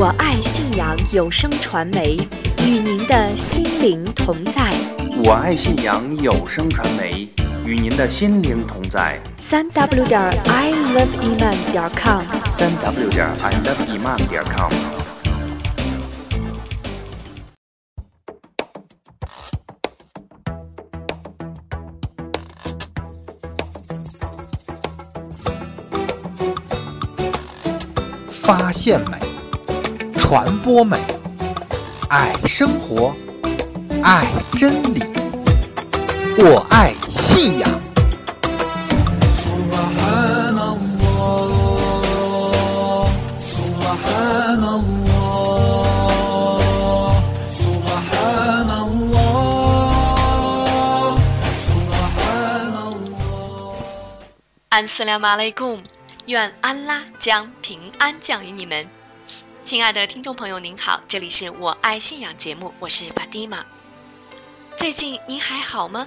我爱信阳有声传媒，与您的心灵同在。我爱信阳有声传媒，与您的心灵同在。三 w 点 i love iman 点 com，三 w 点 i love iman 点 com。发现美，传播美，爱生活，爱真理，我爱信仰。安斯拉马雷贡愿安拉将平安降临你们。亲爱的听众朋友，您好，这里是我爱信仰节目，我是巴蒂玛。最近您还好吗？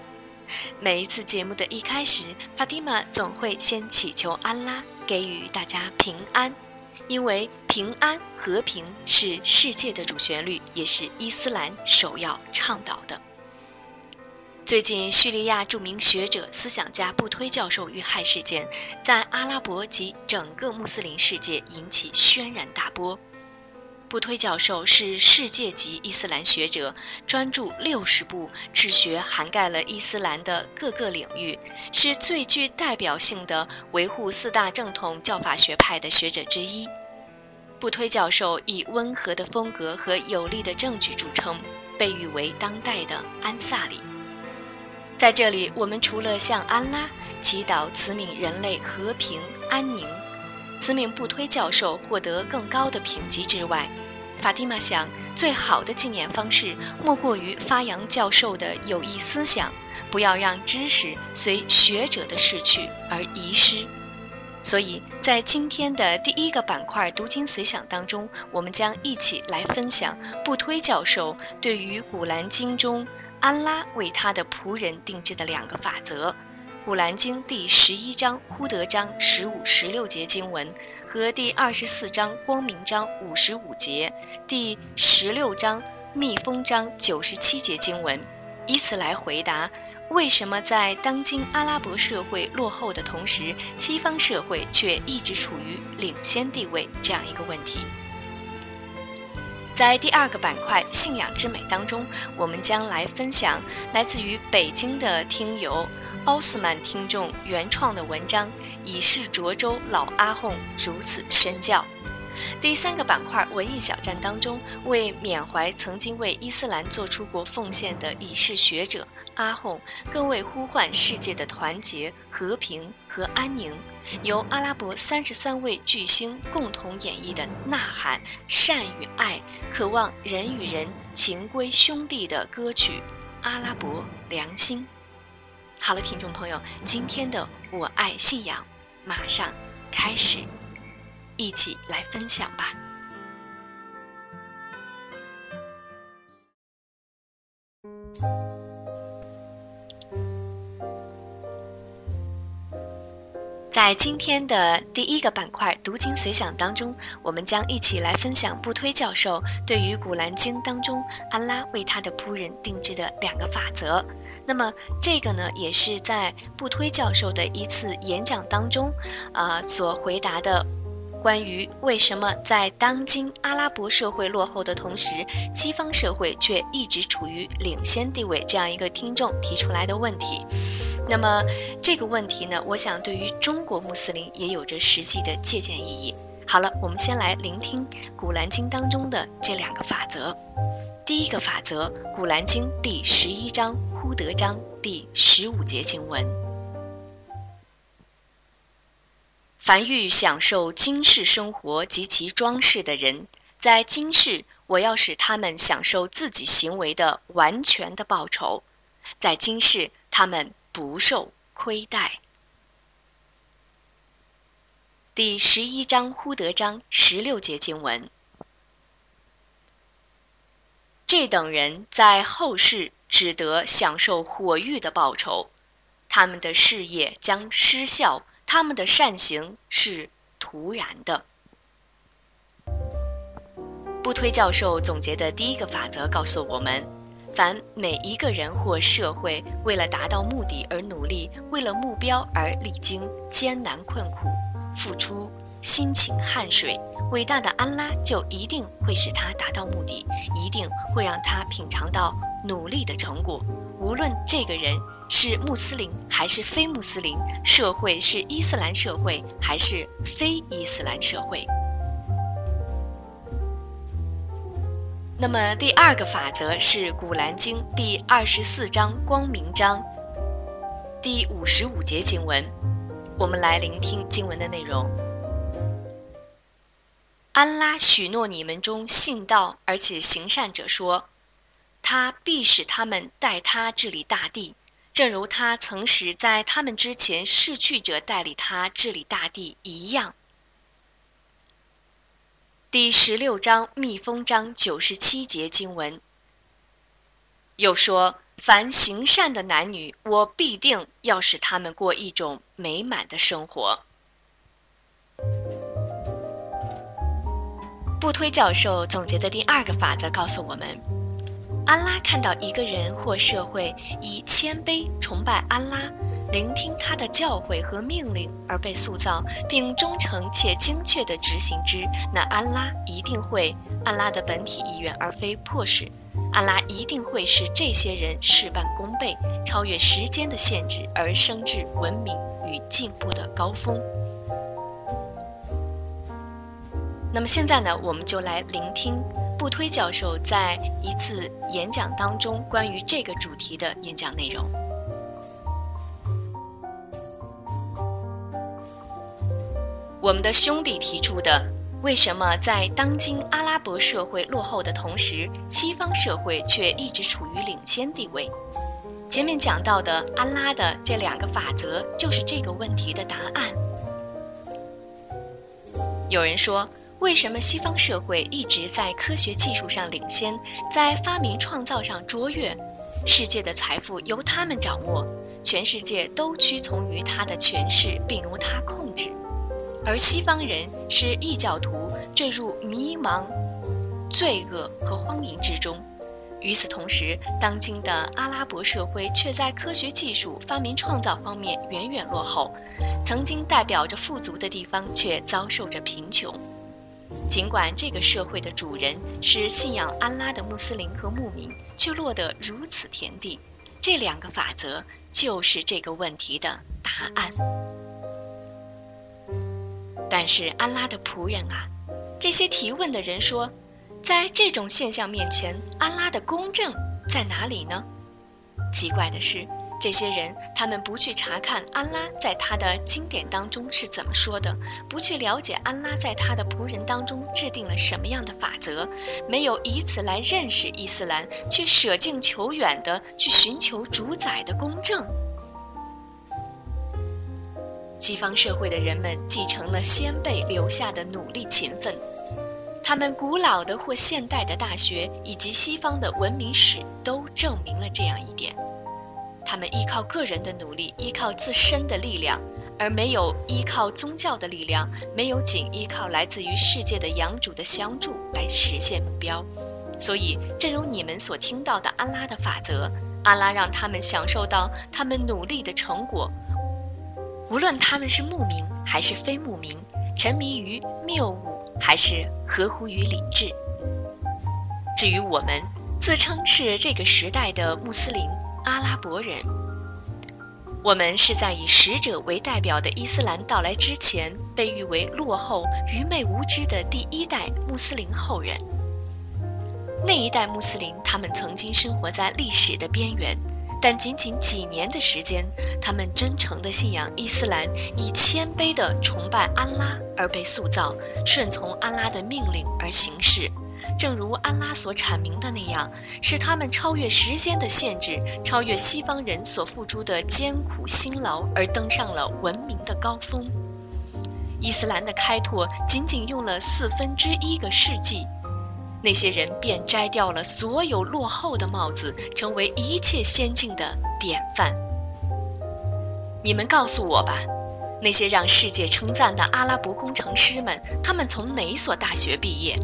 每一次节目的一开始，法蒂玛总会先祈求安拉给予大家平安，因为平安和平是世界的主旋律，也是伊斯兰首要倡导的。最近，叙利亚著名学者、思想家布推教授遇害事件，在阿拉伯及整个穆斯林世界引起轩然大波。布推教授是世界级伊斯兰学者，专著六十部，治学涵盖了伊斯兰的各个领域，是最具代表性的维护四大正统教法学派的学者之一。布推教授以温和的风格和有力的证据著称，被誉为当代的安萨里。在这里，我们除了向安拉祈祷慈悯人类和平安宁，慈悯布推教授获得更高的评级之外，法蒂玛想，最好的纪念方式莫过于发扬教授的有益思想，不要让知识随学者的逝去而遗失。所以在今天的第一个板块“读经随想”当中，我们将一起来分享布推教授对于《古兰经》中安拉为他的仆人定制的两个法则，《古兰经》第十一章呼德章十五、十六节经文和第二十四章光明章五十五节、第十六章密封章九十七节经文，以此来回答为什么在当今阿拉伯社会落后的同时，西方社会却一直处于领先地位这样一个问题。在第二个板块“信仰之美”当中，我们将来分享来自于北京的听友奥斯曼听众原创的文章《以示涿州老阿訇如此宣教》。第三个板块“文艺小站”当中，为缅怀曾经为伊斯兰做出过奉献的已逝学者阿訇，更为呼唤世界的团结、和平和安宁，由阿拉伯三十三位巨星共同演绎的呐喊、善与爱、渴望人与人情归兄弟的歌曲《阿拉伯良心》。好了，听众朋友，今天的我爱信仰马上开始。一起来分享吧。在今天的第一个板块“读经随想”当中，我们将一起来分享布推教授对于《古兰经》当中安拉为他的仆人定制的两个法则。那么，这个呢，也是在布推教授的一次演讲当中，呃，所回答的。关于为什么在当今阿拉伯社会落后的同时，西方社会却一直处于领先地位这样一个听众提出来的问题，那么这个问题呢，我想对于中国穆斯林也有着实际的借鉴意义。好了，我们先来聆听《古兰经》当中的这两个法则。第一个法则，《古兰经》第十一章呼德章第十五节经文。凡欲享受今世生活及其装饰的人，在今世我要使他们享受自己行为的完全的报酬，在今世他们不受亏待。第十一章呼德章十六节经文：这等人在后世只得享受火狱的报酬，他们的事业将失效。他们的善行是徒然的。布推教授总结的第一个法则告诉我们：凡每一个人或社会为了达到目的而努力，为了目标而历经艰难困苦，付出辛勤汗水，伟大的安拉就一定会使他达到目的，一定会让他品尝到努力的成果。无论这个人是穆斯林还是非穆斯林，社会是伊斯兰社会还是非伊斯兰社会。那么第二个法则是《古兰经》第二十四章光明章第五十五节经文，我们来聆听经文的内容。安拉许诺你们中信道而且行善者说。他必使他们代他治理大地，正如他曾使在他们之前逝去者代理他治理大地一样。第十六章密封章九十七节经文又说：“凡行善的男女，我必定要使他们过一种美满的生活。”布推教授总结的第二个法则告诉我们。安拉看到一个人或社会以谦卑崇拜安拉，聆听他的教诲和命令而被塑造，并忠诚且精确地执行之，那安拉一定会安拉的本体意愿而非迫使，安拉一定会使这些人事半功倍，超越时间的限制而升至文明与进步的高峰。那么现在呢，我们就来聆听。布推教授在一次演讲当中关于这个主题的演讲内容。我们的兄弟提出的，为什么在当今阿拉伯社会落后的同时，西方社会却一直处于领先地位？前面讲到的安拉的这两个法则，就是这个问题的答案。有人说。为什么西方社会一直在科学技术上领先，在发明创造上卓越？世界的财富由他们掌握，全世界都屈从于他的权势，并由他控制。而西方人是异教徒，坠入迷茫、罪恶和荒淫之中。与此同时，当今的阿拉伯社会却在科学技术、发明创造方面远远落后，曾经代表着富足的地方却遭受着贫穷。尽管这个社会的主人是信仰安拉的穆斯林和牧民，却落得如此田地。这两个法则就是这个问题的答案。但是安拉的仆人啊，这些提问的人说，在这种现象面前，安拉的公正在哪里呢？奇怪的是。这些人，他们不去查看安拉在他的经典当中是怎么说的，不去了解安拉在他的仆人当中制定了什么样的法则，没有以此来认识伊斯兰，却舍近求远的去寻求主宰的公正。西方社会的人们继承了先辈留下的努力勤奋，他们古老的或现代的大学以及西方的文明史都证明了这样一点。他们依靠个人的努力，依靠自身的力量，而没有依靠宗教的力量，没有仅依靠来自于世界的养主的相助来实现目标。所以，正如你们所听到的安拉的法则，安拉让他们享受到他们努力的成果，无论他们是牧民还是非牧民，沉迷于谬误还是合乎于理智。至于我们，自称是这个时代的穆斯林。阿拉伯人，我们是在以使者为代表的伊斯兰到来之前，被誉为落后、愚昧无知的第一代穆斯林后人。那一代穆斯林，他们曾经生活在历史的边缘，但仅仅几年的时间，他们真诚地信仰伊斯兰，以谦卑地崇拜安拉而被塑造，顺从安拉的命令而行事。正如安拉所阐明的那样，是他们超越时间的限制，超越西方人所付出的艰苦辛劳，而登上了文明的高峰。伊斯兰的开拓仅仅用了四分之一个世纪，那些人便摘掉了所有落后的帽子，成为一切先进的典范。你们告诉我吧，那些让世界称赞的阿拉伯工程师们，他们从哪所大学毕业？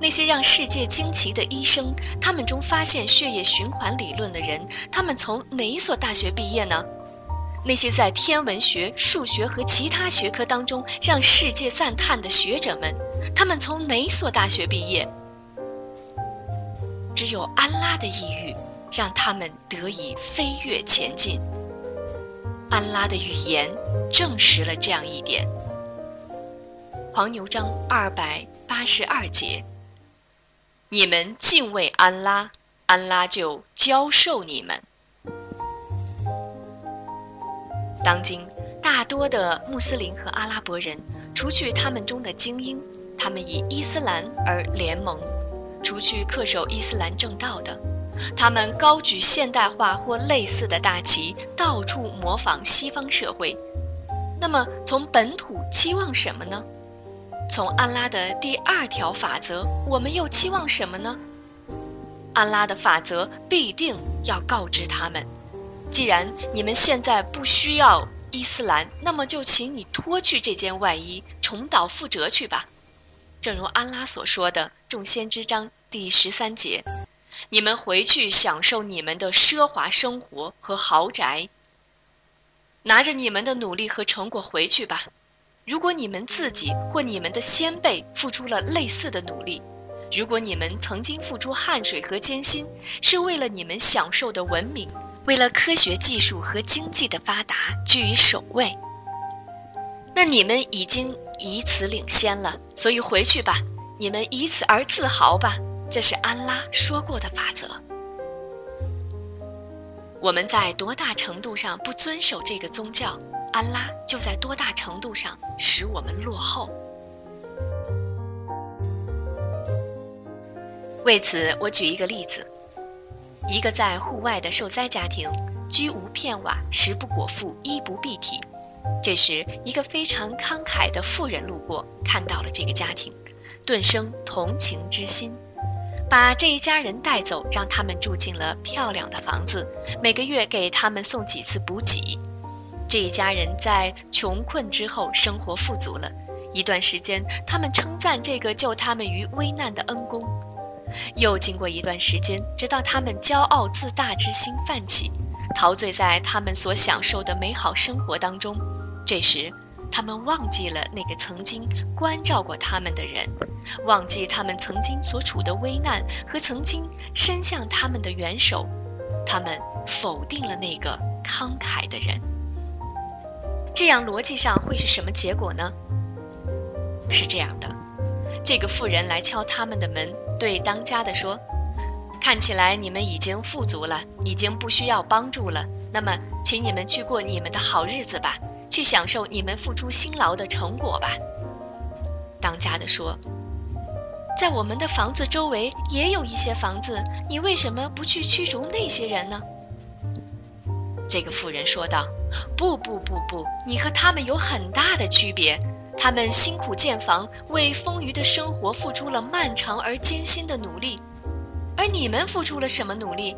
那些让世界惊奇的医生，他们中发现血液循环理论的人，他们从哪所大学毕业呢？那些在天文学、数学和其他学科当中让世界赞叹的学者们，他们从哪所大学毕业？只有安拉的抑郁，让他们得以飞跃前进。安拉的语言证实了这样一点。黄牛章二百八十二节：你们敬畏安拉，安拉就教授你们。当今大多的穆斯林和阿拉伯人，除去他们中的精英，他们以伊斯兰而联盟；除去恪守伊斯兰正道的，他们高举现代化或类似的大旗，到处模仿西方社会。那么，从本土期望什么呢？从安拉的第二条法则，我们又期望什么呢？安拉的法则必定要告知他们：既然你们现在不需要伊斯兰，那么就请你脱去这件外衣，重蹈覆辙去吧。正如安拉所说的《众先知章》第十三节：“你们回去享受你们的奢华生活和豪宅，拿着你们的努力和成果回去吧。”如果你们自己或你们的先辈付出了类似的努力，如果你们曾经付出汗水和艰辛，是为了你们享受的文明，为了科学技术和经济的发达居于首位，那你们已经以此领先了。所以回去吧，你们以此而自豪吧。这是安拉说过的法则。我们在多大程度上不遵守这个宗教？安拉就在多大程度上使我们落后。为此，我举一个例子：一个在户外的受灾家庭，居无片瓦，食不果腹，衣不蔽体。这时，一个非常慷慨的妇人路过，看到了这个家庭，顿生同情之心，把这一家人带走，让他们住进了漂亮的房子，每个月给他们送几次补给。这一家人在穷困之后生活富足了一段时间，他们称赞这个救他们于危难的恩公。又经过一段时间，直到他们骄傲自大之心泛起，陶醉在他们所享受的美好生活当中。这时，他们忘记了那个曾经关照过他们的人，忘记他们曾经所处的危难和曾经伸向他们的援手，他们否定了那个慷慨的人。这样逻辑上会是什么结果呢？是这样的，这个妇人来敲他们的门，对当家的说：“看起来你们已经富足了，已经不需要帮助了。那么，请你们去过你们的好日子吧，去享受你们付出辛劳的成果吧。”当家的说：“在我们的房子周围也有一些房子，你为什么不去驱逐那些人呢？”这个妇人说道。不不不不，你和他们有很大的区别。他们辛苦建房，为丰腴的生活付出了漫长而艰辛的努力，而你们付出了什么努力？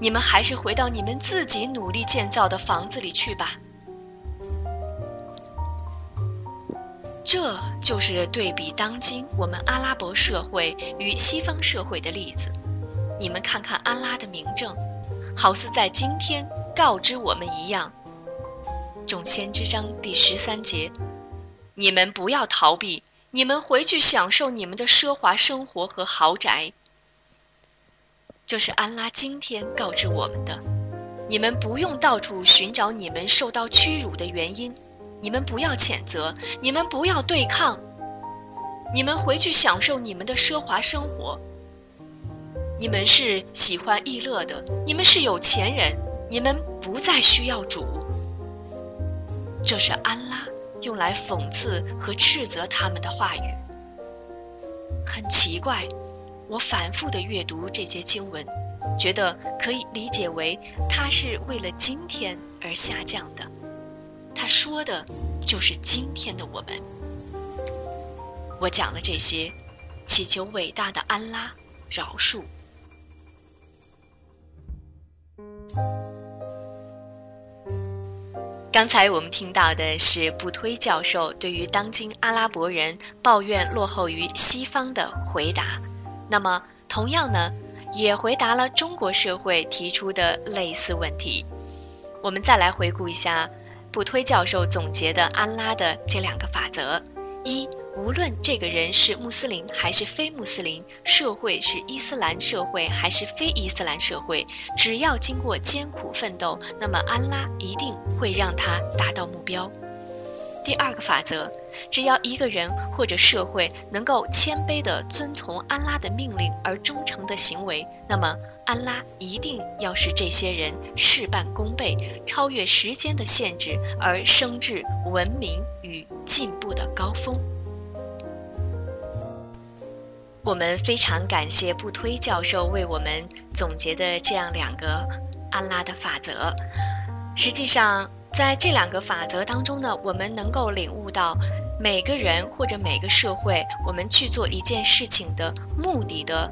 你们还是回到你们自己努力建造的房子里去吧。这就是对比当今我们阿拉伯社会与西方社会的例子。你们看看安拉的明证，好似在今天。告知我们一样，《众先知章》第十三节：你们不要逃避，你们回去享受你们的奢华生活和豪宅。这是安拉今天告知我们的。你们不用到处寻找你们受到屈辱的原因，你们不要谴责，你们不要对抗，你们回去享受你们的奢华生活。你们是喜欢逸乐的，你们是有钱人。你们不再需要主，这是安拉用来讽刺和斥责他们的话语。很奇怪，我反复的阅读这些经文，觉得可以理解为他是为了今天而下降的。他说的就是今天的我们。我讲了这些，祈求伟大的安拉饶恕。刚才我们听到的是布推教授对于当今阿拉伯人抱怨落后于西方的回答。那么，同样呢，也回答了中国社会提出的类似问题。我们再来回顾一下布推教授总结的安拉的这两个法则：一。无论这个人是穆斯林还是非穆斯林，社会是伊斯兰社会还是非伊斯兰社会，只要经过艰苦奋斗，那么安拉一定会让他达到目标。第二个法则，只要一个人或者社会能够谦卑地遵从安拉的命令而忠诚的行为，那么安拉一定要使这些人事半功倍，超越时间的限制而升至文明与进步的高峰。我们非常感谢布推教授为我们总结的这样两个安拉的法则。实际上，在这两个法则当中呢，我们能够领悟到每个人或者每个社会，我们去做一件事情的目的的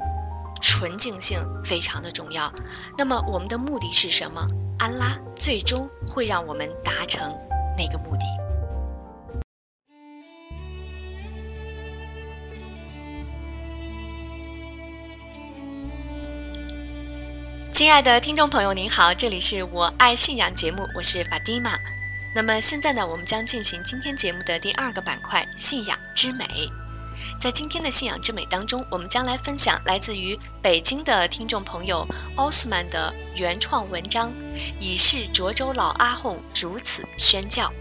纯净性非常的重要。那么，我们的目的是什么？安拉最终会让我们达成那个目的。亲爱的听众朋友，您好，这里是我爱信仰节目，我是法蒂玛。那么现在呢，我们将进行今天节目的第二个板块——信仰之美。在今天的信仰之美当中，我们将来分享来自于北京的听众朋友奥斯曼的原创文章，以是涿州老阿訇如此宣教。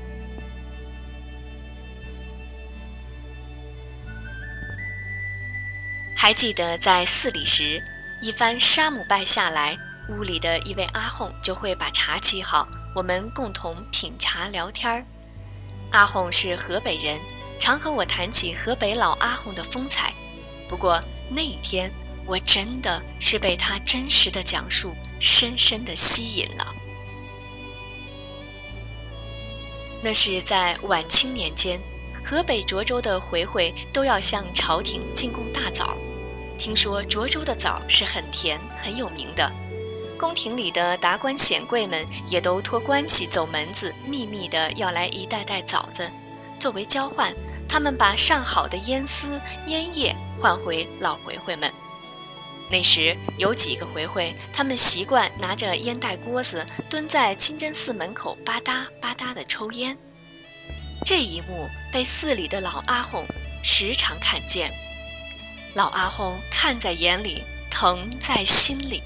还记得在寺里时。一番沙姆拜下来，屋里的一位阿訇就会把茶沏好，我们共同品茶聊天儿。阿訇是河北人，常和我谈起河北老阿訇的风采。不过那一天，我真的是被他真实的讲述深深的吸引了。那是在晚清年间，河北涿州的回回都要向朝廷进贡大枣。听说涿州的枣是很甜很有名的，宫廷里的达官显贵们也都托关系走门子，秘密的要来一袋袋枣子，作为交换，他们把上好的烟丝烟叶换回老回回们。那时有几个回回，他们习惯拿着烟袋锅子蹲在清真寺门口吧嗒吧嗒的抽烟，这一幕被寺里的老阿訇时常看见。老阿訇看在眼里，疼在心里。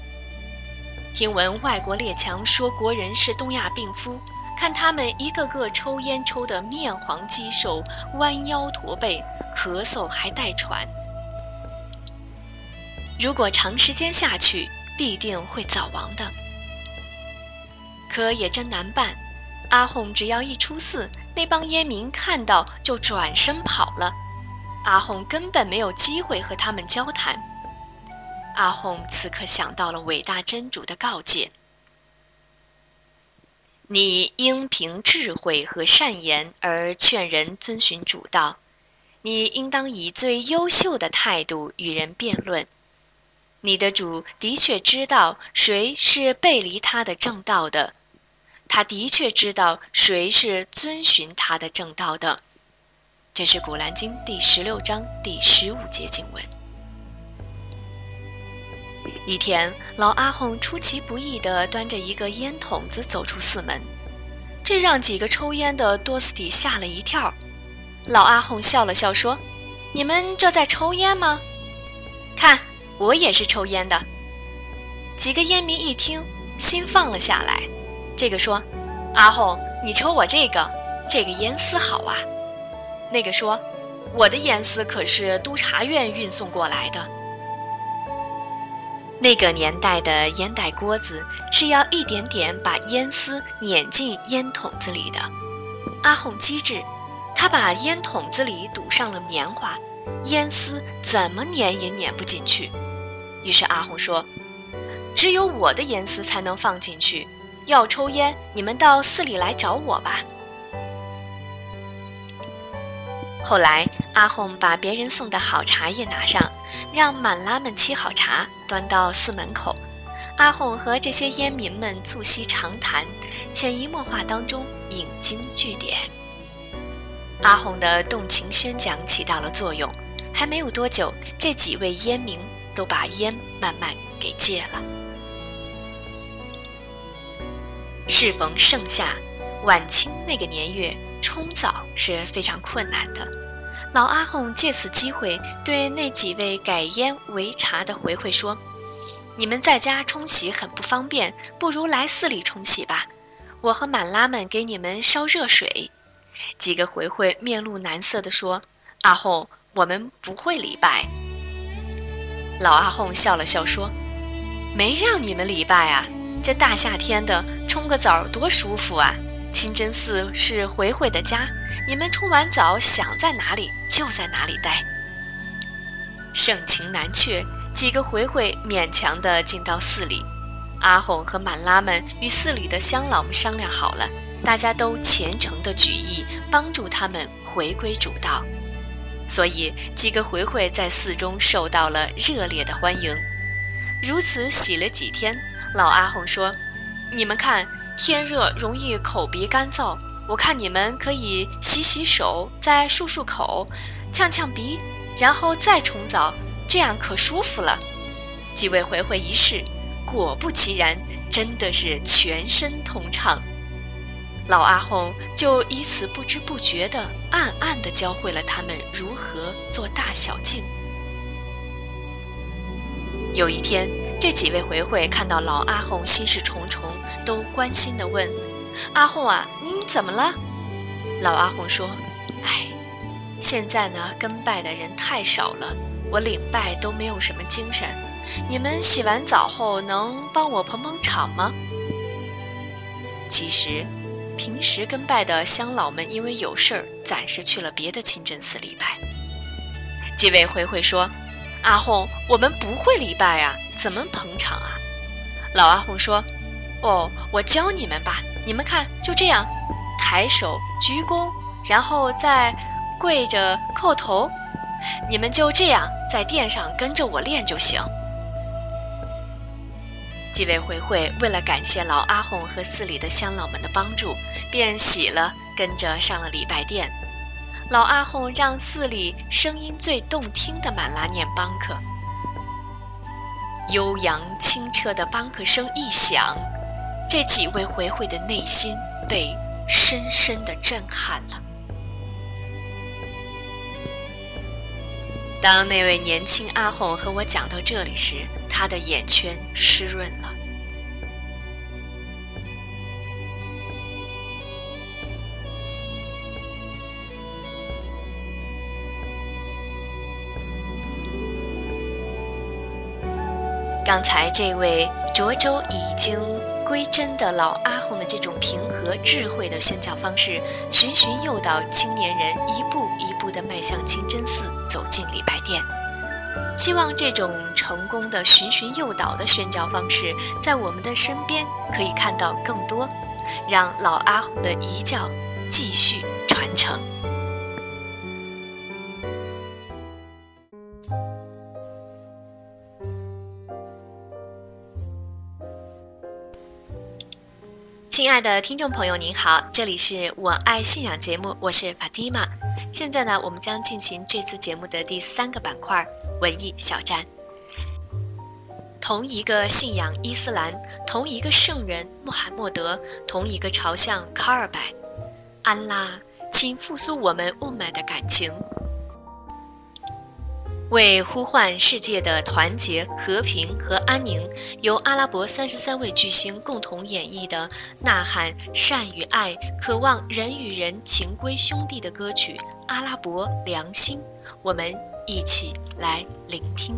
听闻外国列强说国人是东亚病夫，看他们一个个抽烟抽得面黄肌瘦、弯腰驼背、咳嗽还带喘。如果长时间下去，必定会早亡的。可也真难办，阿訇只要一出寺，那帮烟民看到就转身跑了。阿訇根本没有机会和他们交谈。阿訇此刻想到了伟大真主的告诫：“你应凭智慧和善言而劝人遵循主道，你应当以最优秀的态度与人辩论。你的主的确知道谁是背离他的正道的，他的确知道谁是遵循他的正道的。”这是《古兰经》第十六章第十五节经文。一天，老阿訇出其不意地端着一个烟筒子走出寺门，这让几个抽烟的多斯底吓了一跳。老阿訇笑了笑说：“你们这在抽烟吗？看，我也是抽烟的。”几个烟民一听，心放了下来。这个说：“阿訇，你抽我这个，这个烟丝好啊。”那个说：“我的烟丝可是督察院运送过来的。那个年代的烟袋锅子是要一点点把烟丝碾进烟筒子里的。阿訇机智，他把烟筒子里堵上了棉花，烟丝怎么碾也碾不进去。于是阿訇说：‘只有我的烟丝才能放进去。要抽烟，你们到寺里来找我吧。’”后来，阿訇把别人送的好茶叶拿上，让满拉们沏好茶，端到寺门口。阿訇和这些烟民们促膝长谈，潜移默化当中引经据典。阿訇的动情宣讲起到了作用，还没有多久，这几位烟民都把烟慢慢给戒了。适逢盛夏，晚清那个年月，冲澡是非常困难的。老阿訇借此机会对那几位改烟为茶的回回说。你们在家冲洗很不方便，不如来寺里冲洗吧。我和满拉们给你们烧热水。几个回回面露难色地说：“阿訇，我们不会礼拜。”老阿訇笑了笑说：“没让你们礼拜啊，这大夏天的冲个澡多舒服啊！清真寺是回回的家，你们冲完澡想在哪里就在哪里待。”盛情难却。几个回回勉强地进到寺里，阿訇和满拉们与寺里的乡老们商量好了，大家都虔诚地举意帮助他们回归主道，所以几个回回在寺中受到了热烈的欢迎。如此洗了几天，老阿訇说：“你们看，天热容易口鼻干燥，我看你们可以洗洗手，再漱漱口，呛呛鼻，然后再冲澡。”这样可舒服了。几位回回一试，果不其然，真的是全身通畅。老阿訇就以此不知不觉地、暗暗地教会了他们如何做大小净。有一天，这几位回回看到老阿訇心事重重，都关心地问：“阿红啊，你怎么了？”老阿红说：“哎，现在呢，跟拜的人太少了。”我领拜都没有什么精神，你们洗完澡后能帮我捧捧场吗？其实，平时跟拜的乡老们因为有事儿，暂时去了别的清真寺礼拜。几位回回说：“阿红，我们不会礼拜啊，怎么捧场啊？”老阿红说：“哦，我教你们吧，你们看，就这样，抬手鞠躬，然后再跪着叩头。”你们就这样在殿上跟着我练就行。几位回会为了感谢老阿訇和寺里的乡老们的帮助，便洗了，跟着上了礼拜殿。老阿訇让寺里声音最动听的满拉念邦克，悠扬清澈的邦克声一响，这几位回会的内心被深深的震撼了。当那位年轻阿訇和我讲到这里时，他的眼圈湿润了。刚才这位涿州已经归真的老阿訇的这种平和智慧的宣教方式，循循诱导青年人一步一步地迈向清真寺，走进礼拜殿。希望这种成功的循循诱导的宣教方式，在我们的身边可以看到更多，让老阿訇的遗教继续传承。亲爱的听众朋友，您好，这里是我爱信仰节目，我是法蒂玛。现在呢，我们将进行这次节目的第三个板块——文艺小站。同一个信仰伊斯兰，同一个圣人穆罕默德，同一个朝向卡尔拜，安拉，请复苏我们雾霾的感情。为呼唤世界的团结、和平和安宁，由阿拉伯三十三位巨星共同演绎的呐喊善与爱、渴望人与人情归兄弟的歌曲《阿拉伯良心》，我们一起来聆听。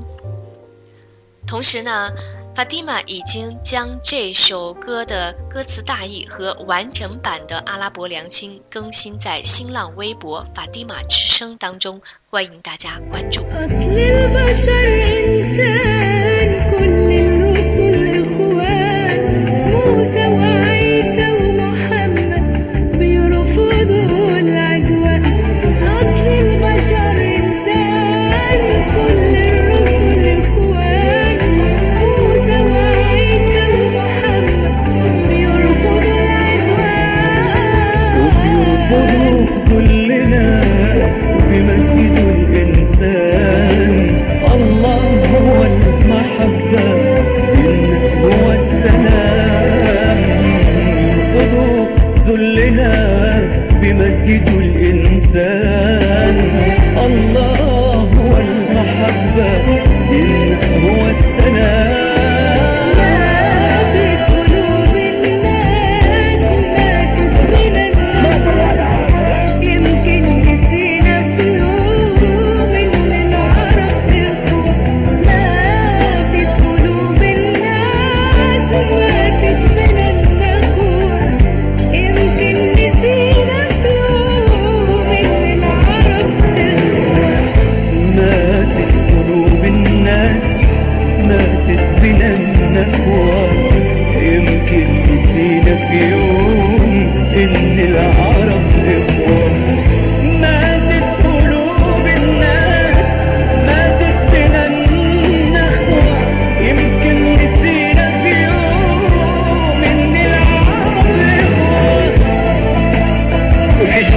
同时呢。法蒂玛已经将这首歌的歌词大意和完整版的阿拉伯良心更新在新浪微博“法蒂玛之声”当中，欢迎大家关注。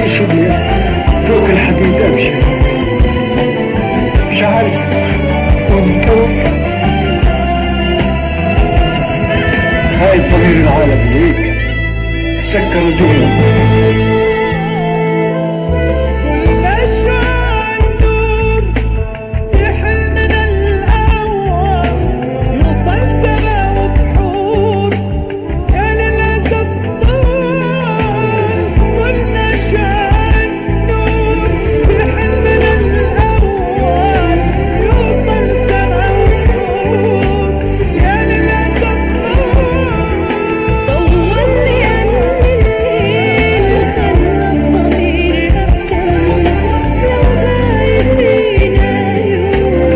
ماشي بيها فوق الحديد أمشي مش عارف ومكون هاي الطبيب العالمي. هيك سكر الجمله